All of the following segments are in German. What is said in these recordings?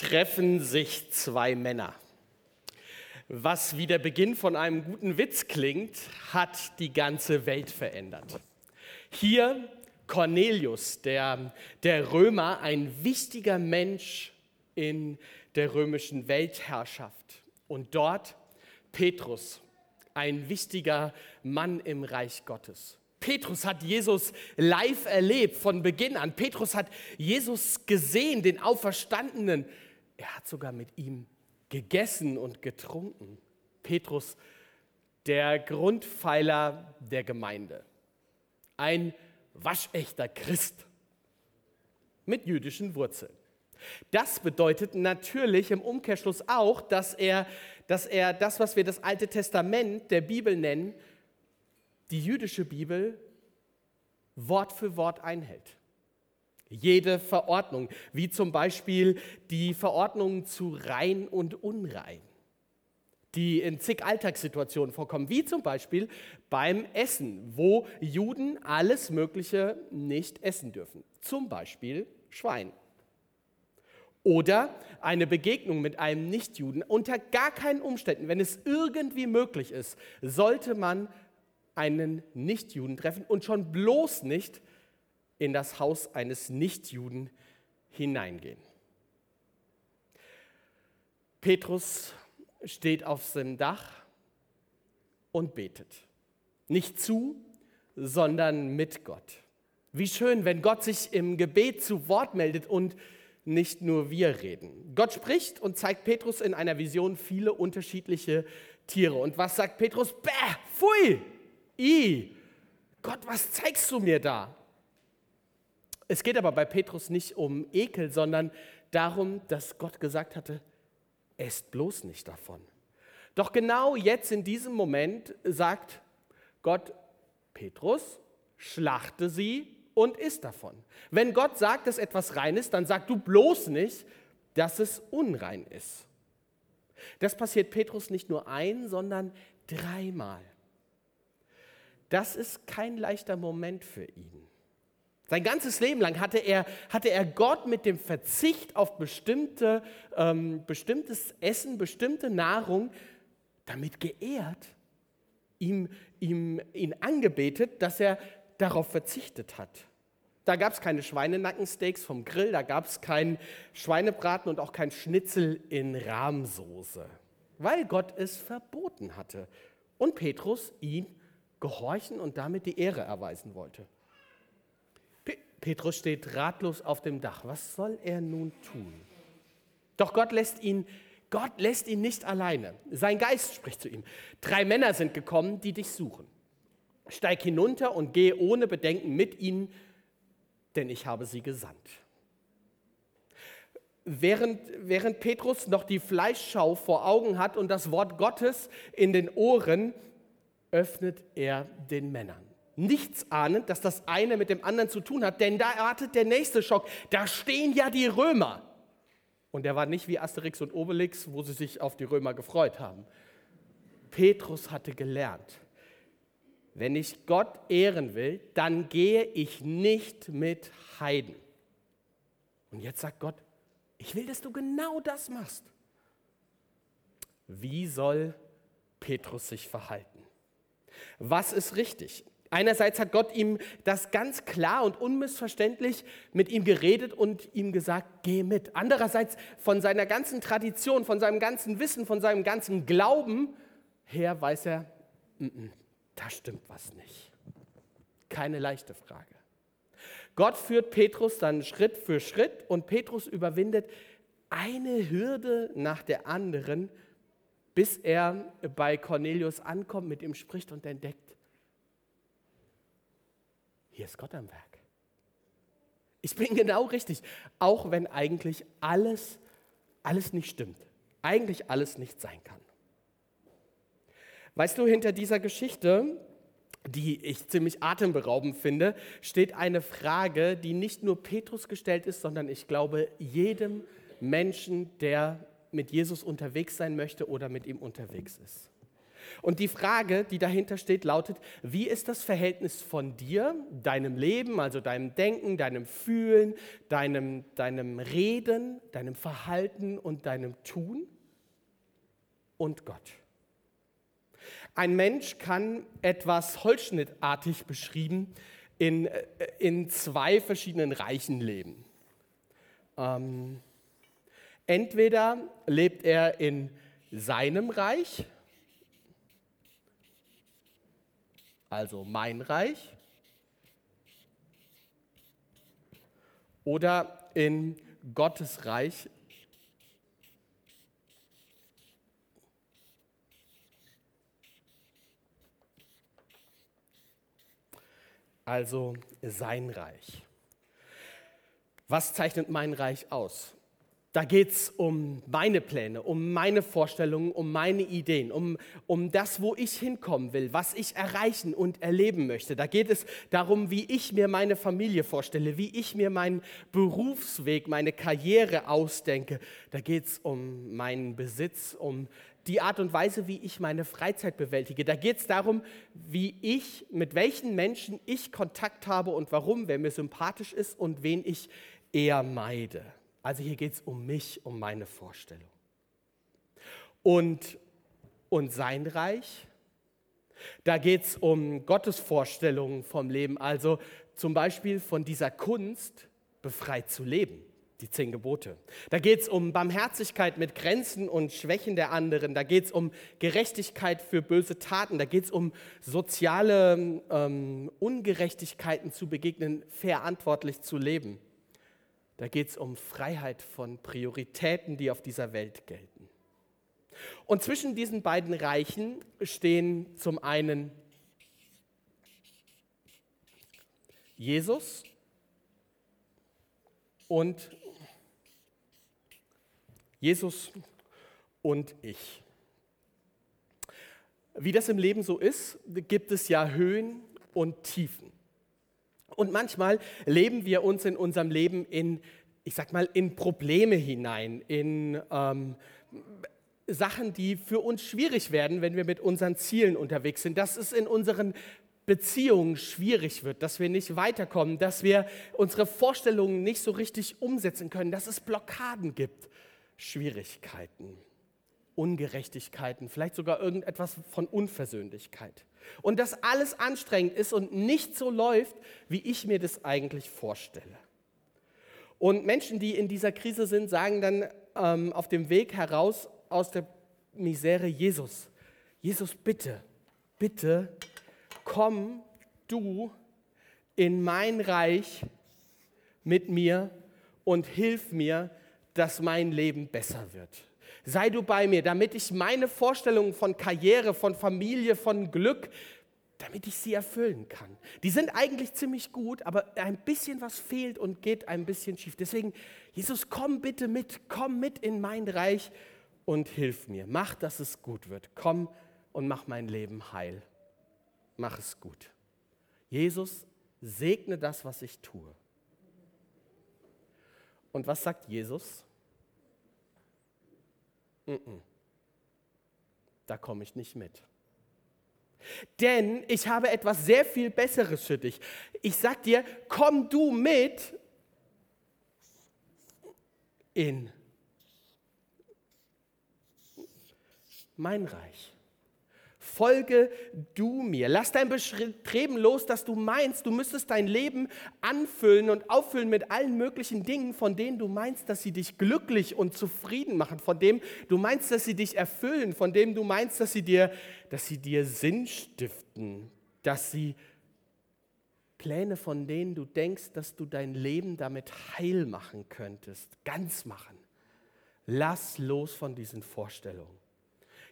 treffen sich zwei Männer. Was wie der Beginn von einem guten Witz klingt, hat die ganze Welt verändert. Hier Cornelius, der, der Römer, ein wichtiger Mensch in der römischen Weltherrschaft. Und dort Petrus, ein wichtiger Mann im Reich Gottes. Petrus hat Jesus live erlebt von Beginn an. Petrus hat Jesus gesehen, den Auferstandenen. Er hat sogar mit ihm gegessen und getrunken. Petrus, der Grundpfeiler der Gemeinde. Ein waschechter Christ mit jüdischen Wurzeln. Das bedeutet natürlich im Umkehrschluss auch, dass er, dass er das, was wir das Alte Testament der Bibel nennen, die jüdische Bibel Wort für Wort einhält. Jede Verordnung, wie zum Beispiel die Verordnungen zu rein und unrein, die in zig Alltagssituationen vorkommen, wie zum Beispiel beim Essen, wo Juden alles Mögliche nicht essen dürfen, zum Beispiel Schwein. Oder eine Begegnung mit einem Nichtjuden. Unter gar keinen Umständen, wenn es irgendwie möglich ist, sollte man einen Nichtjuden treffen und schon bloß nicht in das Haus eines Nichtjuden hineingehen. Petrus steht auf seinem Dach und betet. Nicht zu, sondern mit Gott. Wie schön, wenn Gott sich im Gebet zu Wort meldet und nicht nur wir reden. Gott spricht und zeigt Petrus in einer Vision viele unterschiedliche Tiere. Und was sagt Petrus? Bäh, pfui, I, Gott, was zeigst du mir da? Es geht aber bei Petrus nicht um Ekel, sondern darum, dass Gott gesagt hatte, esst bloß nicht davon. Doch genau jetzt in diesem Moment sagt Gott, Petrus, schlachte sie und isst davon. Wenn Gott sagt, dass etwas rein ist, dann sag du bloß nicht, dass es unrein ist. Das passiert Petrus nicht nur ein, sondern dreimal. Das ist kein leichter Moment für ihn. Sein ganzes Leben lang hatte er, hatte er Gott mit dem Verzicht auf bestimmte, ähm, bestimmtes Essen, bestimmte Nahrung damit geehrt, ihm, ihm, ihn angebetet, dass er darauf verzichtet hat. Da gab es keine Schweinenackensteaks vom Grill, da gab es keinen Schweinebraten und auch kein Schnitzel in Rahmsoße, weil Gott es verboten hatte und Petrus ihn gehorchen und damit die Ehre erweisen wollte. Petrus steht ratlos auf dem Dach. Was soll er nun tun? Doch Gott lässt ihn, Gott lässt ihn nicht alleine. Sein Geist spricht zu ihm. Drei Männer sind gekommen, die dich suchen. Steig hinunter und geh ohne Bedenken mit ihnen, denn ich habe sie gesandt. Während, während Petrus noch die Fleischschau vor Augen hat und das Wort Gottes in den Ohren, öffnet er den Männern. Nichts ahnend, dass das eine mit dem anderen zu tun hat, denn da erwartet der nächste Schock. Da stehen ja die Römer. Und er war nicht wie Asterix und Obelix, wo sie sich auf die Römer gefreut haben. Petrus hatte gelernt, wenn ich Gott ehren will, dann gehe ich nicht mit Heiden. Und jetzt sagt Gott, ich will, dass du genau das machst. Wie soll Petrus sich verhalten? Was ist richtig? Einerseits hat Gott ihm das ganz klar und unmissverständlich mit ihm geredet und ihm gesagt, geh mit. Andererseits von seiner ganzen Tradition, von seinem ganzen Wissen, von seinem ganzen Glauben her weiß er, mm -mm, da stimmt was nicht. Keine leichte Frage. Gott führt Petrus dann Schritt für Schritt und Petrus überwindet eine Hürde nach der anderen, bis er bei Cornelius ankommt, mit ihm spricht und entdeckt, hier ist Gott am Werk. Ich bin genau richtig, auch wenn eigentlich alles, alles nicht stimmt, eigentlich alles nicht sein kann. Weißt du, hinter dieser Geschichte, die ich ziemlich atemberaubend finde, steht eine Frage, die nicht nur Petrus gestellt ist, sondern ich glaube jedem Menschen, der mit Jesus unterwegs sein möchte oder mit ihm unterwegs ist. Und die Frage, die dahinter steht, lautet, wie ist das Verhältnis von dir, deinem Leben, also deinem Denken, deinem Fühlen, deinem, deinem Reden, deinem Verhalten und deinem Tun und Gott? Ein Mensch kann etwas holzschnittartig beschrieben in, äh, in zwei verschiedenen Reichen leben. Ähm, entweder lebt er in seinem Reich, also mein Reich, oder in Gottes Reich. Also sein Reich. Was zeichnet mein Reich aus? Da geht es um meine Pläne, um meine Vorstellungen, um meine Ideen, um, um das, wo ich hinkommen will, was ich erreichen und erleben möchte. Da geht es darum, wie ich mir meine Familie vorstelle, wie ich mir meinen Berufsweg, meine Karriere ausdenke. Da geht es um meinen Besitz, um die Art und Weise, wie ich meine Freizeit bewältige. Da geht es darum, wie ich, mit welchen Menschen ich Kontakt habe und warum, wer mir sympathisch ist und wen ich eher meide. Also hier geht es um mich, um meine Vorstellung. Und, und sein Reich, da geht es um Gottes Vorstellungen vom Leben, also zum Beispiel von dieser Kunst, befreit zu leben, die zehn Gebote. Da geht es um Barmherzigkeit mit Grenzen und Schwächen der anderen, da geht es um Gerechtigkeit für böse Taten, da geht es um soziale ähm, Ungerechtigkeiten zu begegnen, verantwortlich zu leben. Da geht es um Freiheit von Prioritäten, die auf dieser Welt gelten. Und zwischen diesen beiden Reichen stehen zum einen Jesus und Jesus und ich. Wie das im Leben so ist, gibt es ja Höhen und Tiefen. Und manchmal leben wir uns in unserem Leben in, ich sag mal, in Probleme hinein, in ähm, Sachen, die für uns schwierig werden, wenn wir mit unseren Zielen unterwegs sind. Dass es in unseren Beziehungen schwierig wird, dass wir nicht weiterkommen, dass wir unsere Vorstellungen nicht so richtig umsetzen können, dass es Blockaden gibt, Schwierigkeiten. Ungerechtigkeiten, vielleicht sogar irgendetwas von Unversöhnlichkeit. Und dass alles anstrengend ist und nicht so läuft, wie ich mir das eigentlich vorstelle. Und Menschen, die in dieser Krise sind, sagen dann ähm, auf dem Weg heraus aus der Misere, Jesus, Jesus, bitte, bitte, komm du in mein Reich mit mir und hilf mir, dass mein Leben besser wird sei du bei mir, damit ich meine Vorstellungen von Karriere, von Familie, von Glück, damit ich sie erfüllen kann. Die sind eigentlich ziemlich gut, aber ein bisschen was fehlt und geht ein bisschen schief. Deswegen, Jesus, komm bitte mit, komm mit in mein Reich und hilf mir. Mach, dass es gut wird. Komm und mach mein Leben heil. Mach es gut. Jesus, segne das, was ich tue. Und was sagt Jesus? Da komme ich nicht mit. Denn ich habe etwas sehr viel Besseres für dich. Ich sag dir, komm du mit in mein Reich. Folge du mir. Lass dein Bestreben los, dass du meinst, du müsstest dein Leben anfüllen und auffüllen mit allen möglichen Dingen, von denen du meinst, dass sie dich glücklich und zufrieden machen, von dem du meinst, dass sie dich erfüllen, von dem du meinst, dass sie dir, dass sie dir Sinn stiften, dass sie Pläne, von denen du denkst, dass du dein Leben damit heil machen könntest, ganz machen. Lass los von diesen Vorstellungen.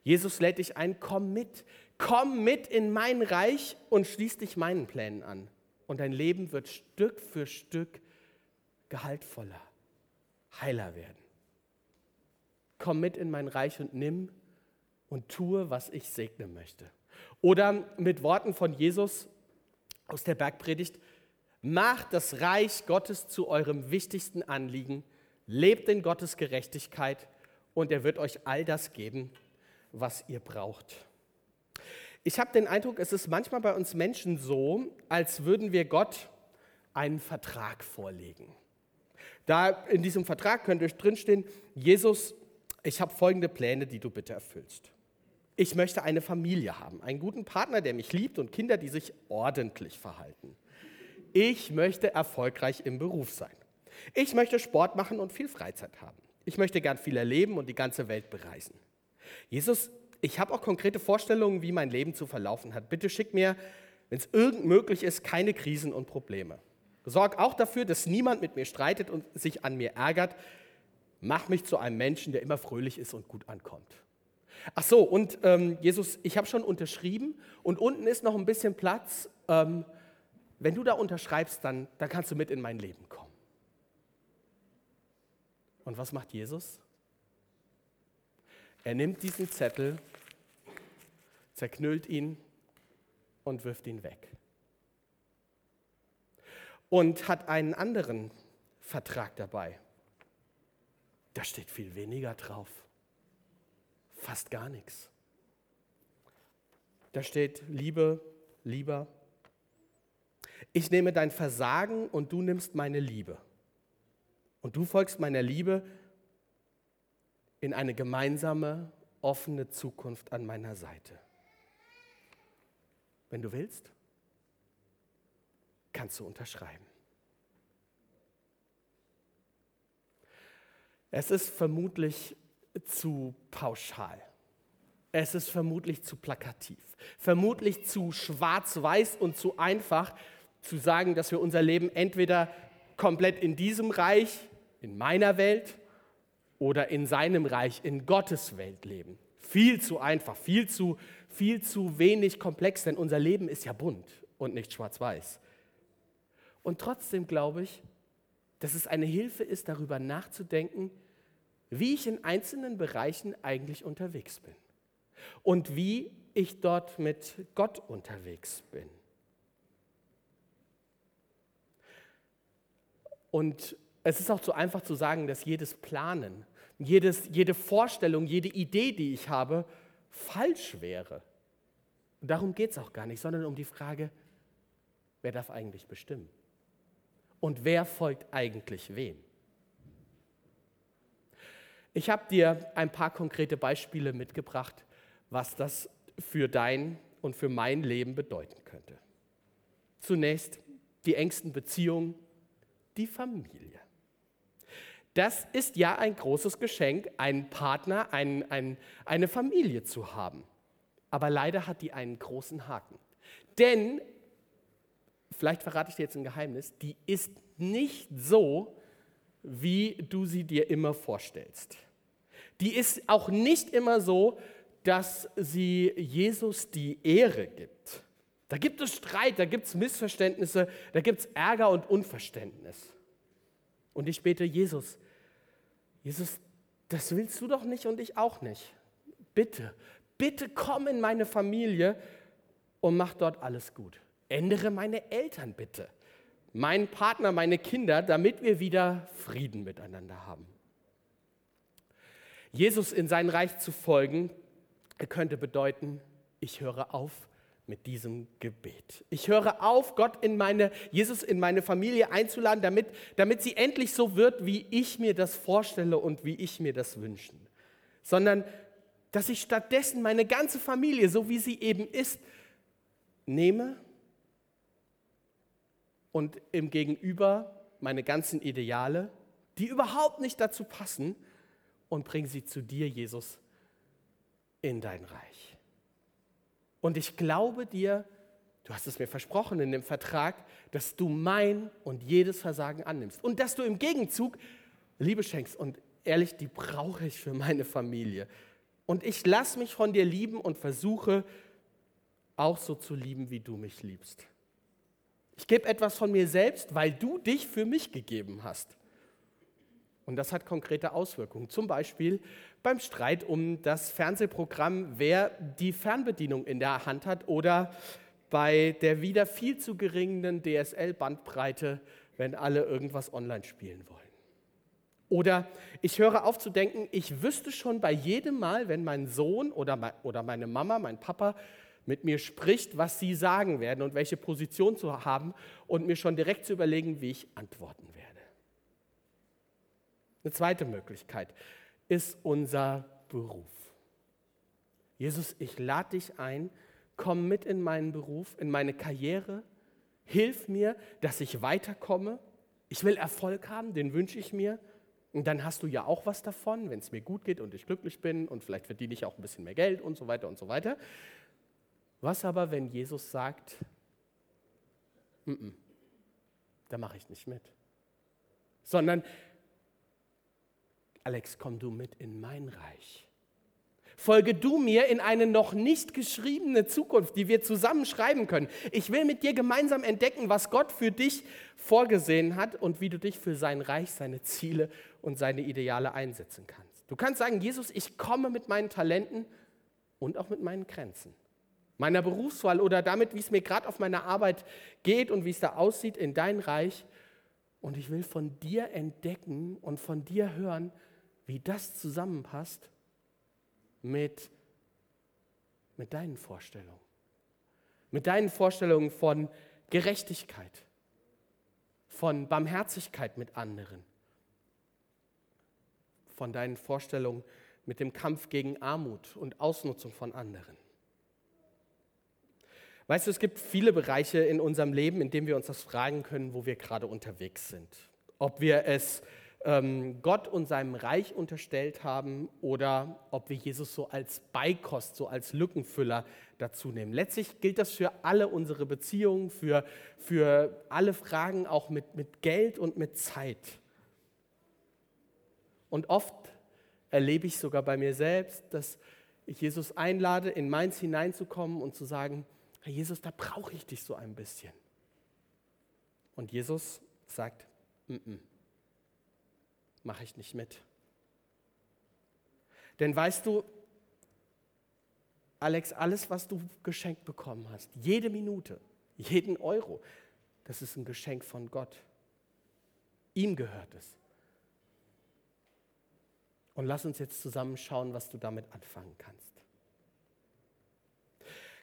Jesus lädt dich ein, komm mit, komm mit in mein Reich und schließ dich meinen Plänen an. Und dein Leben wird Stück für Stück gehaltvoller, heiler werden. Komm mit in mein Reich und nimm und tue, was ich segnen möchte. Oder mit Worten von Jesus aus der Bergpredigt, macht das Reich Gottes zu eurem wichtigsten Anliegen, lebt in Gottes Gerechtigkeit und er wird euch all das geben, was ihr braucht. Ich habe den Eindruck, es ist manchmal bei uns Menschen so, als würden wir Gott einen Vertrag vorlegen. Da in diesem Vertrag könnte drinstehen, Jesus, ich habe folgende Pläne, die du bitte erfüllst. Ich möchte eine Familie haben, einen guten Partner, der mich liebt und Kinder, die sich ordentlich verhalten. Ich möchte erfolgreich im Beruf sein. Ich möchte Sport machen und viel Freizeit haben. Ich möchte gern viel erleben und die ganze Welt bereisen. Jesus, ich habe auch konkrete Vorstellungen, wie mein Leben zu verlaufen hat. Bitte schick mir, wenn es irgend möglich ist, keine Krisen und Probleme. Sorg auch dafür, dass niemand mit mir streitet und sich an mir ärgert. Mach mich zu einem Menschen, der immer fröhlich ist und gut ankommt. Ach so, und ähm, Jesus, ich habe schon unterschrieben und unten ist noch ein bisschen Platz. Ähm, wenn du da unterschreibst, dann, dann kannst du mit in mein Leben kommen. Und was macht Jesus? Er nimmt diesen Zettel, zerknüllt ihn und wirft ihn weg und hat einen anderen Vertrag dabei. Da steht viel weniger drauf. Fast gar nichts. Da steht Liebe, lieber. Ich nehme dein Versagen und du nimmst meine Liebe. Und du folgst meiner Liebe in eine gemeinsame, offene Zukunft an meiner Seite. Wenn du willst, kannst du unterschreiben. Es ist vermutlich zu pauschal. Es ist vermutlich zu plakativ. Vermutlich zu schwarz-weiß und zu einfach zu sagen, dass wir unser Leben entweder komplett in diesem Reich, in meiner Welt oder in seinem Reich, in Gottes Welt leben. Viel zu einfach, viel zu, viel zu wenig komplex, denn unser Leben ist ja bunt und nicht schwarz-weiß. Und trotzdem glaube ich, dass es eine Hilfe ist, darüber nachzudenken, wie ich in einzelnen Bereichen eigentlich unterwegs bin und wie ich dort mit Gott unterwegs bin. Und es ist auch zu einfach zu sagen, dass jedes Planen, jedes, jede Vorstellung, jede Idee, die ich habe, falsch wäre. Und darum geht es auch gar nicht, sondern um die Frage, wer darf eigentlich bestimmen? und wer folgt eigentlich wem. Ich habe dir ein paar konkrete Beispiele mitgebracht, was das für dein und für mein Leben bedeuten könnte. Zunächst die engsten Beziehungen, die Familie. Das ist ja ein großes Geschenk, einen Partner, ein, ein, eine Familie zu haben. Aber leider hat die einen großen Haken. Denn vielleicht verrate ich dir jetzt ein Geheimnis, die ist nicht so, wie du sie dir immer vorstellst. Die ist auch nicht immer so, dass sie Jesus die Ehre gibt. Da gibt es Streit, da gibt es Missverständnisse, da gibt es Ärger und Unverständnis. Und ich bete, Jesus, Jesus, das willst du doch nicht und ich auch nicht. Bitte, bitte komm in meine Familie und mach dort alles gut. Ändere meine Eltern bitte, meinen Partner, meine Kinder, damit wir wieder Frieden miteinander haben. Jesus in sein Reich zu folgen, könnte bedeuten, ich höre auf mit diesem Gebet. Ich höre auf, Gott in meine, Jesus in meine Familie einzuladen, damit, damit sie endlich so wird, wie ich mir das vorstelle und wie ich mir das wünsche. Sondern, dass ich stattdessen meine ganze Familie, so wie sie eben ist, nehme und im Gegenüber meine ganzen Ideale, die überhaupt nicht dazu passen, und bringe sie zu dir, Jesus, in dein Reich. Und ich glaube dir, du hast es mir versprochen in dem Vertrag, dass du mein und jedes Versagen annimmst und dass du im Gegenzug Liebe schenkst. Und ehrlich, die brauche ich für meine Familie. Und ich lasse mich von dir lieben und versuche auch so zu lieben, wie du mich liebst. Ich gebe etwas von mir selbst, weil du dich für mich gegeben hast. Und das hat konkrete Auswirkungen. Zum Beispiel beim Streit um das Fernsehprogramm, wer die Fernbedienung in der Hand hat oder bei der wieder viel zu geringen DSL-Bandbreite, wenn alle irgendwas online spielen wollen. Oder ich höre auf zu denken, ich wüsste schon bei jedem Mal, wenn mein Sohn oder meine Mama, mein Papa mit mir spricht, was sie sagen werden und welche Position zu haben und mir schon direkt zu überlegen, wie ich antworten werde. Eine zweite Möglichkeit ist unser Beruf. Jesus, ich lade dich ein, komm mit in meinen Beruf, in meine Karriere, hilf mir, dass ich weiterkomme. Ich will Erfolg haben, den wünsche ich mir. Und dann hast du ja auch was davon, wenn es mir gut geht und ich glücklich bin und vielleicht verdiene ich auch ein bisschen mehr Geld und so weiter und so weiter. Was aber, wenn Jesus sagt, N -n, da mache ich nicht mit, sondern Alex, komm du mit in mein Reich. Folge du mir in eine noch nicht geschriebene Zukunft, die wir zusammen schreiben können. Ich will mit dir gemeinsam entdecken, was Gott für dich vorgesehen hat und wie du dich für sein Reich, seine Ziele und seine Ideale einsetzen kannst. Du kannst sagen, Jesus, ich komme mit meinen Talenten und auch mit meinen Grenzen, meiner Berufswahl oder damit, wie es mir gerade auf meiner Arbeit geht und wie es da aussieht in dein Reich. Und ich will von dir entdecken und von dir hören, wie das zusammenpasst mit, mit deinen Vorstellungen. Mit deinen Vorstellungen von Gerechtigkeit, von Barmherzigkeit mit anderen, von deinen Vorstellungen mit dem Kampf gegen Armut und Ausnutzung von anderen. Weißt du, es gibt viele Bereiche in unserem Leben, in denen wir uns das fragen können, wo wir gerade unterwegs sind. Ob wir es ähm, Gott und seinem Reich unterstellt haben oder ob wir Jesus so als Beikost, so als Lückenfüller dazu nehmen. Letztlich gilt das für alle unsere Beziehungen, für, für alle Fragen auch mit, mit Geld und mit Zeit. Und oft erlebe ich sogar bei mir selbst, dass ich Jesus einlade, in meins hineinzukommen und zu sagen, Herr Jesus, da brauche ich dich so ein bisschen. Und Jesus sagt, mm -mm mache ich nicht mit. Denn weißt du, Alex, alles, was du geschenkt bekommen hast, jede Minute, jeden Euro, das ist ein Geschenk von Gott. Ihm gehört es. Und lass uns jetzt zusammen schauen, was du damit anfangen kannst.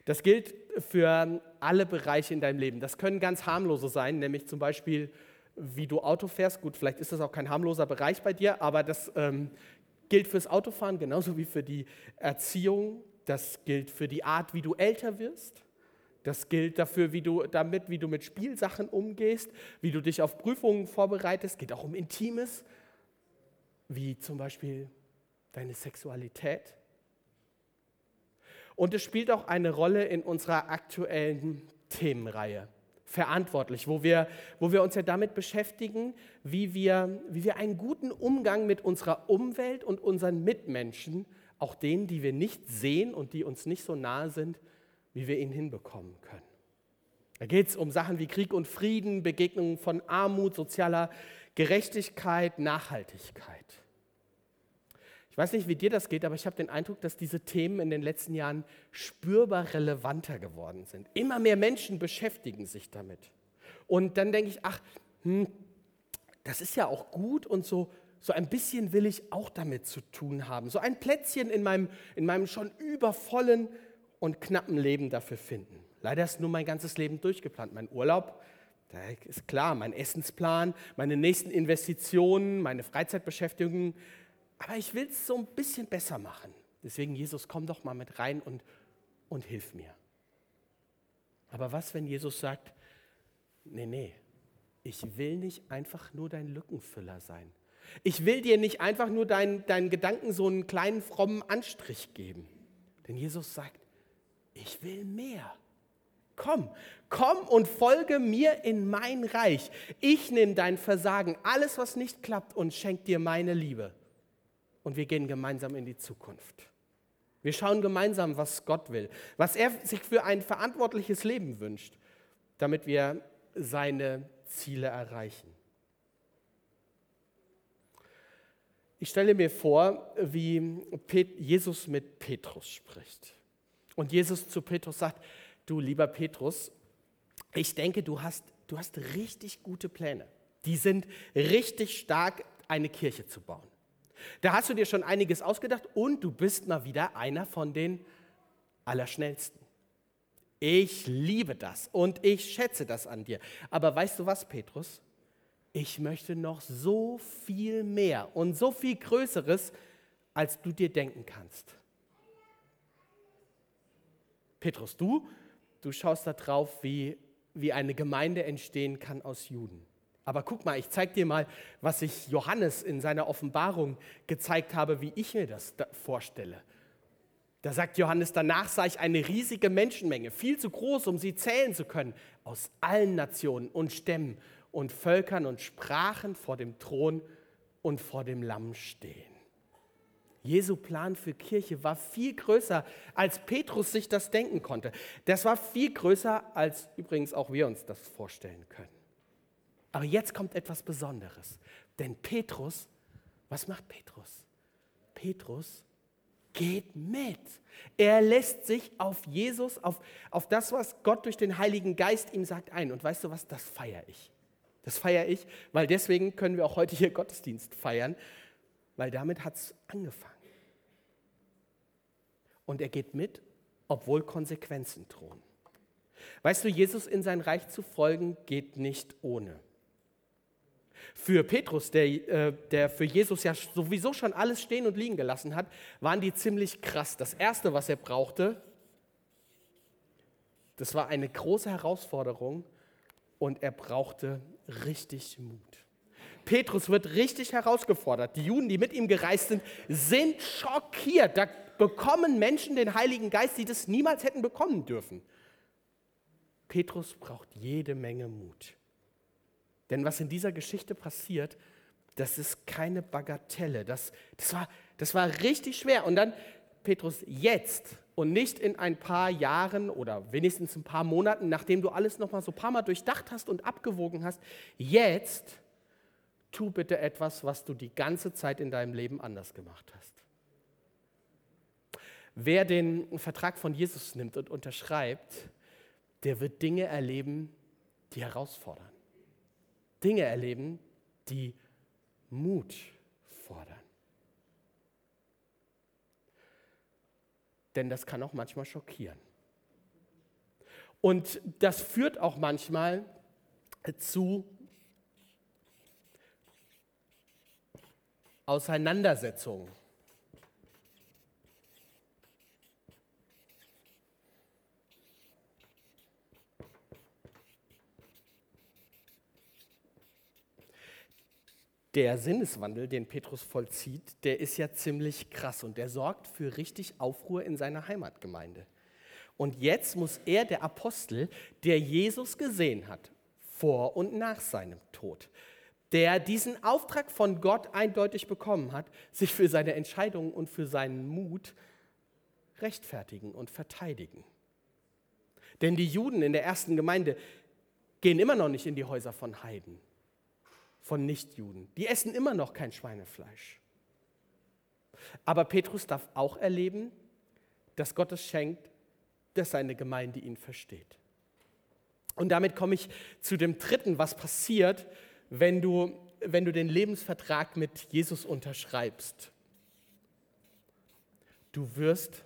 Das gilt für alle Bereiche in deinem Leben. Das können ganz harmlose sein, nämlich zum Beispiel wie du Auto fährst. Gut, vielleicht ist das auch kein harmloser Bereich bei dir, aber das ähm, gilt fürs Autofahren genauso wie für die Erziehung. Das gilt für die Art, wie du älter wirst. Das gilt dafür, wie du damit, wie du mit Spielsachen umgehst, wie du dich auf Prüfungen vorbereitest. Es geht auch um Intimes, wie zum Beispiel deine Sexualität. Und es spielt auch eine Rolle in unserer aktuellen Themenreihe verantwortlich, wo wir, wo wir uns ja damit beschäftigen, wie wir, wie wir einen guten Umgang mit unserer Umwelt und unseren Mitmenschen, auch denen, die wir nicht sehen und die uns nicht so nahe sind, wie wir ihn hinbekommen können. Da geht es um Sachen wie Krieg und Frieden, Begegnungen von Armut, sozialer Gerechtigkeit, Nachhaltigkeit. Ich weiß nicht, wie dir das geht, aber ich habe den Eindruck, dass diese Themen in den letzten Jahren spürbar relevanter geworden sind. Immer mehr Menschen beschäftigen sich damit. Und dann denke ich, ach, hm, das ist ja auch gut und so, so ein bisschen will ich auch damit zu tun haben. So ein Plätzchen in meinem, in meinem schon übervollen und knappen Leben dafür finden. Leider ist nur mein ganzes Leben durchgeplant. Mein Urlaub, da ist klar, mein Essensplan, meine nächsten Investitionen, meine Freizeitbeschäftigungen, aber ich will es so ein bisschen besser machen. Deswegen, Jesus, komm doch mal mit rein und, und hilf mir. Aber was, wenn Jesus sagt, nee, nee, ich will nicht einfach nur dein Lückenfüller sein. Ich will dir nicht einfach nur deinen, deinen Gedanken so einen kleinen frommen Anstrich geben. Denn Jesus sagt, ich will mehr. Komm, komm und folge mir in mein Reich. Ich nehme dein Versagen, alles, was nicht klappt, und schenke dir meine Liebe und wir gehen gemeinsam in die Zukunft. Wir schauen gemeinsam, was Gott will, was er sich für ein verantwortliches Leben wünscht, damit wir seine Ziele erreichen. Ich stelle mir vor, wie Jesus mit Petrus spricht. Und Jesus zu Petrus sagt, du lieber Petrus, ich denke, du hast, du hast richtig gute Pläne. Die sind richtig stark, eine Kirche zu bauen. Da hast du dir schon einiges ausgedacht und du bist mal wieder einer von den Allerschnellsten. Ich liebe das und ich schätze das an dir. Aber weißt du was, Petrus? Ich möchte noch so viel mehr und so viel Größeres, als du dir denken kannst. Petrus, du, du schaust da drauf, wie, wie eine Gemeinde entstehen kann aus Juden. Aber guck mal, ich zeige dir mal, was ich Johannes in seiner Offenbarung gezeigt habe, wie ich mir das vorstelle. Da sagt Johannes, danach sah ich eine riesige Menschenmenge, viel zu groß, um sie zählen zu können, aus allen Nationen und Stämmen und Völkern und Sprachen vor dem Thron und vor dem Lamm stehen. Jesu Plan für Kirche war viel größer, als Petrus sich das denken konnte. Das war viel größer, als übrigens auch wir uns das vorstellen können. Aber jetzt kommt etwas Besonderes. Denn Petrus, was macht Petrus? Petrus geht mit. Er lässt sich auf Jesus, auf, auf das, was Gott durch den Heiligen Geist ihm sagt, ein. Und weißt du was, das feiere ich. Das feiere ich, weil deswegen können wir auch heute hier Gottesdienst feiern, weil damit hat es angefangen. Und er geht mit, obwohl Konsequenzen drohen. Weißt du, Jesus in sein Reich zu folgen, geht nicht ohne. Für Petrus, der, äh, der für Jesus ja sowieso schon alles stehen und liegen gelassen hat, waren die ziemlich krass. Das Erste, was er brauchte, das war eine große Herausforderung und er brauchte richtig Mut. Petrus wird richtig herausgefordert. Die Juden, die mit ihm gereist sind, sind schockiert. Da bekommen Menschen den Heiligen Geist, die das niemals hätten bekommen dürfen. Petrus braucht jede Menge Mut. Denn was in dieser Geschichte passiert, das ist keine Bagatelle. Das, das, war, das war richtig schwer. Und dann, Petrus, jetzt und nicht in ein paar Jahren oder wenigstens ein paar Monaten, nachdem du alles nochmal so ein paar Mal durchdacht hast und abgewogen hast, jetzt tu bitte etwas, was du die ganze Zeit in deinem Leben anders gemacht hast. Wer den Vertrag von Jesus nimmt und unterschreibt, der wird Dinge erleben, die herausfordern. Dinge erleben, die Mut fordern. Denn das kann auch manchmal schockieren. Und das führt auch manchmal zu Auseinandersetzungen. Der Sinneswandel, den Petrus vollzieht, der ist ja ziemlich krass und der sorgt für richtig Aufruhr in seiner Heimatgemeinde. Und jetzt muss er, der Apostel, der Jesus gesehen hat, vor und nach seinem Tod, der diesen Auftrag von Gott eindeutig bekommen hat, sich für seine Entscheidungen und für seinen Mut rechtfertigen und verteidigen. Denn die Juden in der ersten Gemeinde gehen immer noch nicht in die Häuser von Heiden von Nichtjuden. Die essen immer noch kein Schweinefleisch. Aber Petrus darf auch erleben, dass Gott es schenkt, dass seine Gemeinde ihn versteht. Und damit komme ich zu dem dritten, was passiert, wenn du, wenn du den Lebensvertrag mit Jesus unterschreibst. Du wirst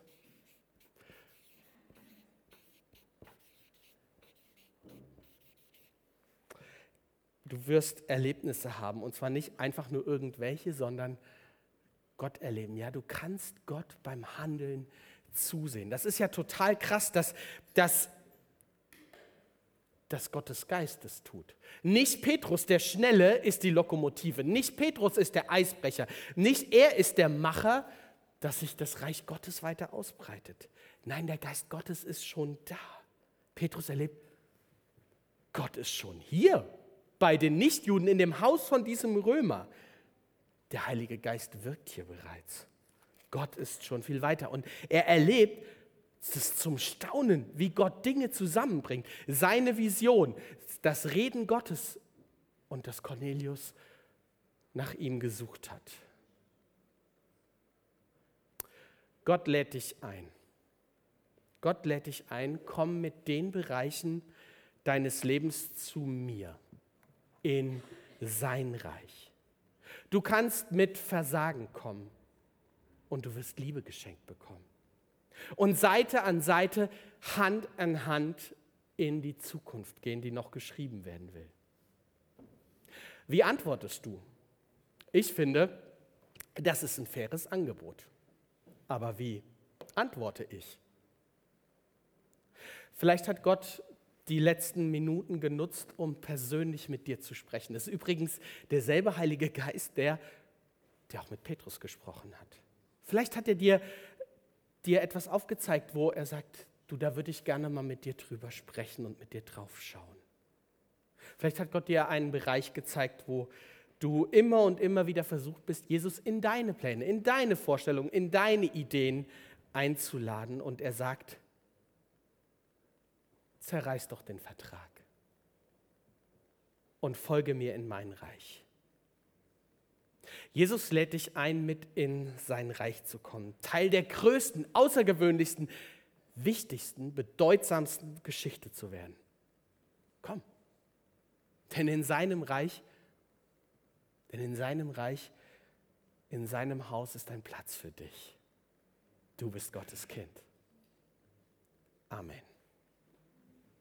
Du wirst Erlebnisse haben und zwar nicht einfach nur irgendwelche, sondern Gott erleben. Ja, du kannst Gott beim Handeln zusehen. Das ist ja total krass, dass, dass, dass Gottes Geist es tut. Nicht Petrus, der Schnelle, ist die Lokomotive. Nicht Petrus ist der Eisbrecher. Nicht er ist der Macher, dass sich das Reich Gottes weiter ausbreitet. Nein, der Geist Gottes ist schon da. Petrus erlebt, Gott ist schon hier bei den Nichtjuden in dem Haus von diesem Römer. Der Heilige Geist wirkt hier bereits. Gott ist schon viel weiter und er erlebt es ist zum Staunen, wie Gott Dinge zusammenbringt. Seine Vision, das Reden Gottes und dass Cornelius nach ihm gesucht hat. Gott lädt dich ein. Gott lädt dich ein, komm mit den Bereichen deines Lebens zu mir in sein Reich. Du kannst mit Versagen kommen und du wirst Liebe geschenkt bekommen. und Seite an Seite, Hand an Hand in die Zukunft gehen, die noch geschrieben werden will. Wie antwortest du? Ich finde, das ist ein faires Angebot. Aber wie antworte ich? Vielleicht hat Gott die letzten Minuten genutzt, um persönlich mit dir zu sprechen. Das ist übrigens derselbe Heilige Geist, der, der auch mit Petrus gesprochen hat. Vielleicht hat er dir, dir etwas aufgezeigt, wo er sagt, du, da würde ich gerne mal mit dir drüber sprechen und mit dir drauf schauen. Vielleicht hat Gott dir einen Bereich gezeigt, wo du immer und immer wieder versucht bist, Jesus in deine Pläne, in deine Vorstellungen, in deine Ideen einzuladen. Und er sagt, zerreiß doch den Vertrag und folge mir in mein Reich. Jesus lädt dich ein, mit in sein Reich zu kommen, Teil der größten, außergewöhnlichsten, wichtigsten, bedeutsamsten Geschichte zu werden. Komm, denn in seinem Reich, denn in seinem Reich, in seinem Haus ist ein Platz für dich. Du bist Gottes Kind. Amen.